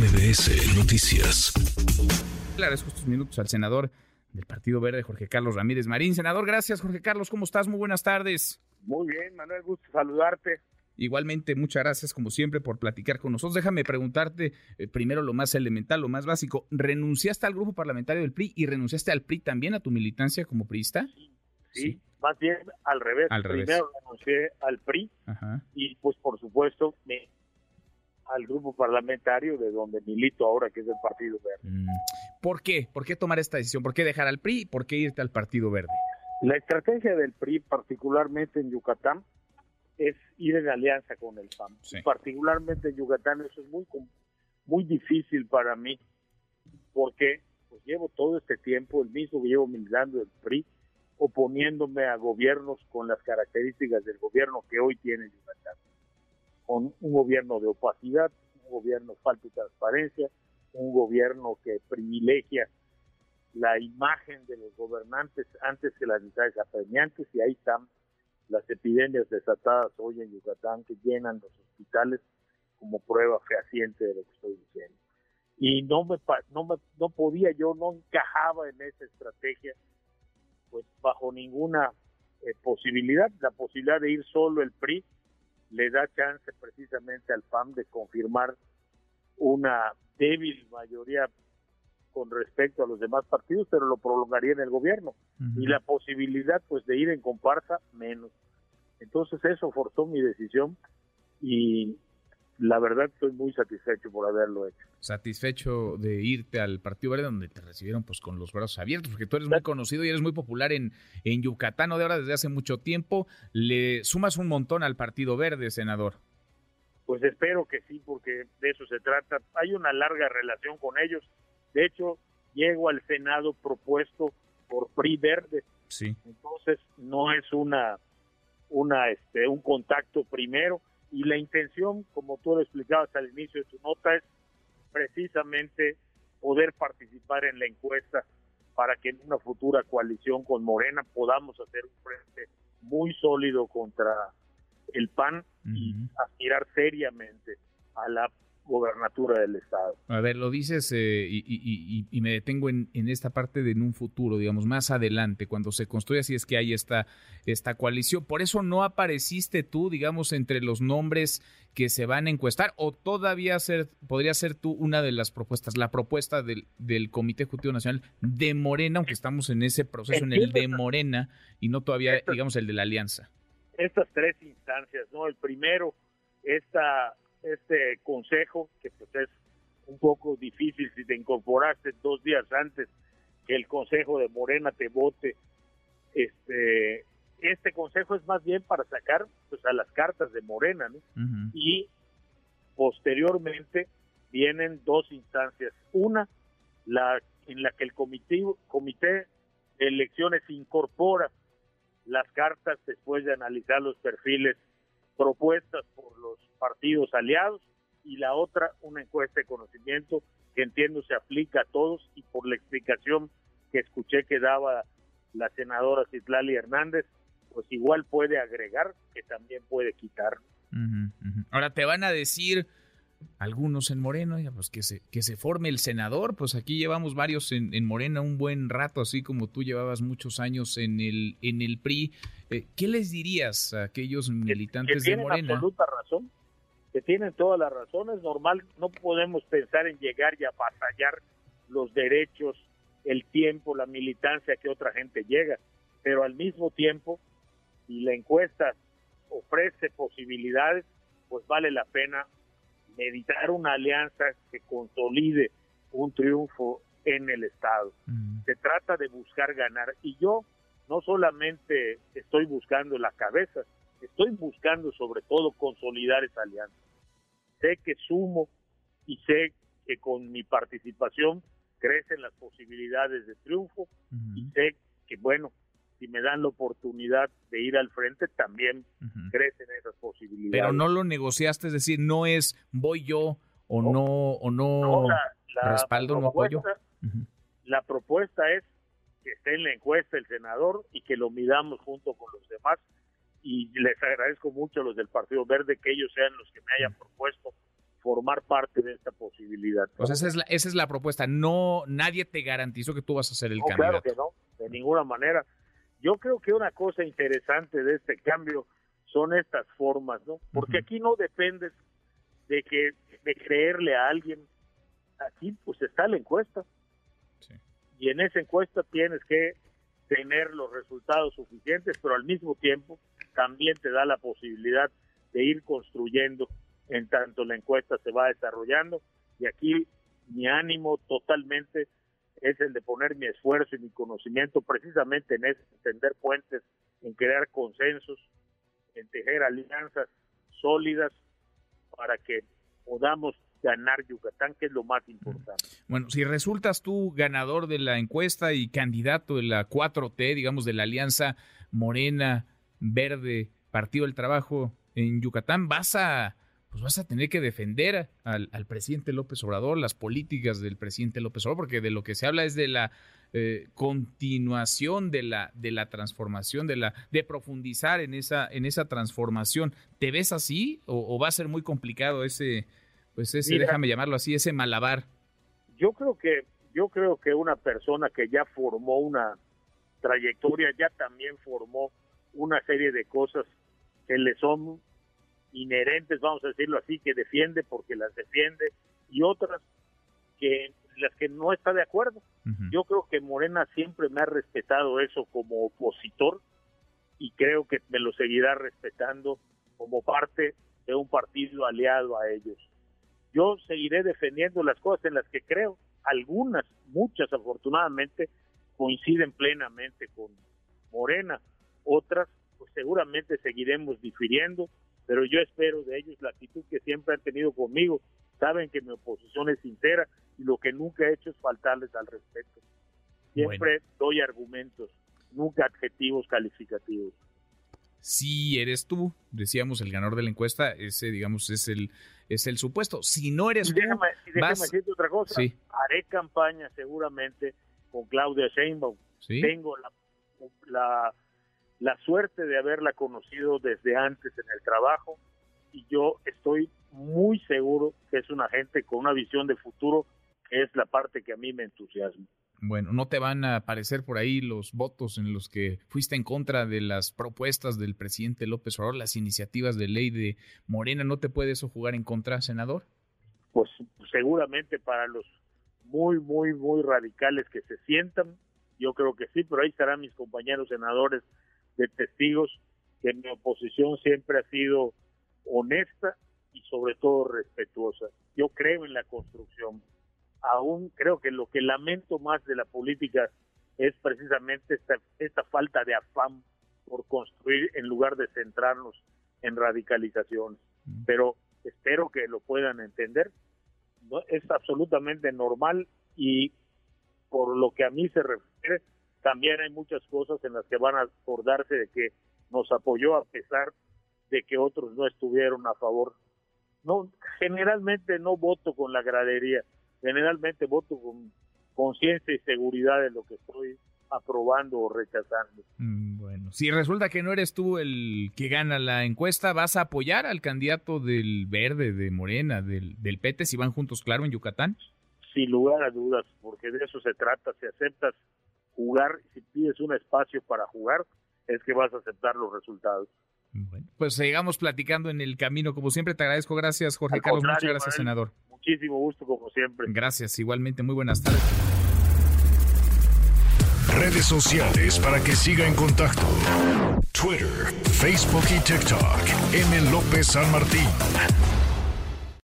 MBS Noticias. Le agradezco estos minutos al senador del Partido Verde, Jorge Carlos Ramírez Marín. Senador, gracias, Jorge Carlos. ¿Cómo estás? Muy buenas tardes. Muy bien, Manuel, gusto saludarte. Igualmente, muchas gracias como siempre por platicar con nosotros. Déjame preguntarte eh, primero lo más elemental, lo más básico. ¿Renunciaste al grupo parlamentario del PRI y renunciaste al PRI también a tu militancia como priista? Sí, sí. más bien al revés. Al revés. Primero renuncié al PRI Ajá. y pues por supuesto me al grupo parlamentario de donde milito ahora, que es el Partido Verde. Mm. ¿Por qué? ¿Por qué tomar esta decisión? ¿Por qué dejar al PRI por qué irte al Partido Verde? La estrategia del PRI, particularmente en Yucatán, es ir en alianza con el PAN. Sí. Particularmente en Yucatán eso es muy muy difícil para mí porque pues llevo todo este tiempo, el mismo que llevo militando el PRI, oponiéndome a gobiernos con las características del gobierno que hoy tiene Yucatán. Con un gobierno de opacidad, un gobierno falta de transparencia, un gobierno que privilegia la imagen de los gobernantes antes que las necesidades apremiantes y ahí están las epidemias desatadas hoy en Yucatán que llenan los hospitales como prueba fehaciente de lo que estoy diciendo. Y no me no me, no podía yo no encajaba en esa estrategia pues bajo ninguna eh, posibilidad, la posibilidad de ir solo el PRI le da chance precisamente al PAN de confirmar una débil mayoría con respecto a los demás partidos, pero lo prolongaría en el gobierno y la posibilidad pues de ir en comparsa menos. Entonces eso forzó mi decisión y la verdad estoy muy satisfecho por haberlo hecho. Satisfecho de irte al Partido Verde donde te recibieron pues con los brazos abiertos, porque tú eres muy conocido y eres muy popular en, en Yucatán, no de ahora desde hace mucho tiempo. Le sumas un montón al Partido Verde, senador. Pues espero que sí, porque de eso se trata. Hay una larga relación con ellos. De hecho, llego al Senado propuesto por PRI Verde, Sí. entonces no es una una este un contacto primero y la intención como tú lo explicabas al inicio de tu nota es precisamente poder participar en la encuesta para que en una futura coalición con Morena podamos hacer un frente muy sólido contra el PAN y aspirar seriamente a la gobernatura del estado. A ver, lo dices eh, y, y- y- y me detengo en, en esta parte de en un futuro, digamos, más adelante, cuando se construya, si es que hay esta, esta coalición. Por eso no apareciste tú, digamos, entre los nombres que se van a encuestar, o todavía ser, podría ser tú una de las propuestas, la propuesta del, del Comité Ejecutivo Nacional de Morena, aunque estamos en ese proceso, en el de. Morena, y no todavía, digamos, el de la alianza. estas tres instancias, ¿no? El primero, esta, este consejo, que pues es un poco difícil si te incorporaste dos días antes que el consejo de Morena te vote. Este, este consejo es más bien para sacar pues a las cartas de Morena, y posteriormente vienen dos instancias. Una, la en la que el comité, comité de elecciones incorpora las cartas después de analizar los perfiles propuestas por los partidos aliados y la otra, una encuesta de conocimiento que entiendo se aplica a todos y por la explicación que escuché que daba la senadora Citlali Hernández, pues igual puede agregar que también puede quitar. Ahora te van a decir algunos en Moreno, pues que se, que se forme el senador, pues aquí llevamos varios en, en Morena un buen rato, así como tú llevabas muchos años en el, en el PRI. Eh, ¿Qué les dirías a aquellos que militantes de tienen Morena? absoluta razón, que tienen toda la razón, es normal, no podemos pensar en llegar y avasallar los derechos, el tiempo, la militancia que otra gente llega, pero al mismo tiempo, si la encuesta ofrece posibilidades, pues vale la pena meditar una alianza que consolide un triunfo en el Estado Mm, se trata de buscar ganar. Y yo no solamente estoy buscando la cabeza, estoy buscando sobre todo consolidar esa alianza. Sé que sumo y sé que con mi participación crecen las posibilidades de triunfo y ujú, sé que, bueno, si me dan la oportunidad de ir al frente, también ujú. crecen esas posibilidades. Pero no lo negociaste, es decir, no es voy yo o No. no, o no. No, la- la respaldo, no apoyo. propuesta- Ujú. La propuesta es que esté en la encuesta el senador y que lo midamos junto con los demás. Y les agradezco mucho a los del Partido Verde que ellos sean los que me hayan propuesto formar parte de esta posibilidad. Pues esa es la, esa es la propuesta. No, nadie te garantizó que tú vas a ser el no, candidato. Claro que no, de ninguna manera. Yo creo que una cosa interesante de este cambio son estas formas, ¿no? Porque aquí no dependes de que de creerle a alguien. Aquí pues está la encuesta. Y en esa encuesta tienes que tener los resultados suficientes, pero al mismo tiempo también te da la posibilidad de ir construyendo en tanto la encuesta se va desarrollando. Y aquí mi ánimo totalmente es el de poner mi esfuerzo y mi conocimiento precisamente en extender puentes, en crear consensos, en tejer alianzas sólidas para que podamos ganar Yucatán, que es lo más importante. Bueno, si resultas tú ganador de la encuesta y candidato de la 4T, digamos, de la Alianza Morena, Verde, Partido del Trabajo en Yucatán, vas a pues vas a tener que defender al, presidente López Obrador, las políticas del presidente López Obrador, porque de lo que se habla es de la eh, continuación de la, de la transformación, de la, de profundizar en esa, en esa transformación. ¿Te ves así? O, va a ser muy complicado ese, pues ese, déjame llamarlo así, ese malabar? Yo creo que, yo creo que una persona que ya formó una trayectoria, ya también formó una serie de cosas que le son inherentes, vamos a decirlo así, que defiende porque las defiende y otras que las que no está de acuerdo. Yo creo que Morena siempre me ha respetado eso como opositor y creo que me lo seguirá respetando como parte de un partido aliado a ellos. Yo seguiré defendiendo las cosas en las que creo. Algunas, muchas afortunadamente, coinciden plenamente con Morena. Otras, pues seguramente seguiremos difiriendo pero yo espero de ellos la actitud que siempre han tenido conmigo. Saben que mi oposición es sincera y lo que nunca he hecho es faltarles al respeto. Siempre doy argumentos, nunca adjetivos calificativos. Si eres tú, decíamos el ganador de la encuesta, ese digamos es el es el supuesto. Si no eres tú, déjame decirte otra cosa. Haré campaña seguramente con Claudia Sheinbaum. Tengo la, la la suerte de haberla conocido desde antes en el trabajo y yo estoy muy seguro que es una gente con una visión de futuro que es la parte que a mí me entusiasma. Bueno, ¿no te van a aparecer por ahí los votos en los que fuiste en contra de las propuestas del presidente López Obrador, las iniciativas de ley de Morena? ¿No te puede eso jugar en contra, senador? Pues seguramente para los muy, muy, muy radicales que se sientan, yo creo que sí, pero ahí estarán mis compañeros senadores de testigos que mi oposición siempre ha sido honesta y sobre todo respetuosa. Yo creo en la construcción. Aún creo que lo que lamento más de la política es precisamente esta, esta falta de afán por construir en lugar de centrarnos en radicalizaciones. Pero espero que lo puedan entender. ¿no? Es absolutamente normal y por lo que a mí se refiere, también hay muchas cosas en las que van a acordarse de que nos apoyó a pesar de que otros no estuvieron a favor. No, generalmente no voto con la gradería, generalmente voto con conciencia y seguridad de lo que estoy aprobando o rechazando. Mm, bueno, si resulta que no eres tú el que gana la encuesta, ¿vas a apoyar al candidato del Verde, de Morena, del, del PT, si van juntos, claro, en Yucatán? Sin lugar a dudas, porque de eso se trata. Si aceptas jugar, si pides un espacio para jugar, es que vas a aceptar los resultados. Bueno, pues sigamos platicando en el camino. Como siempre, te agradezco. Gracias, Jorge Carlos. Muchas gracias, senador. Muchísimo gusto, como siempre. Gracias, igualmente. Muy buenas tardes. Redes sociales para que siga en contacto: Twitter, Facebook y TikTok. M. López San Martín.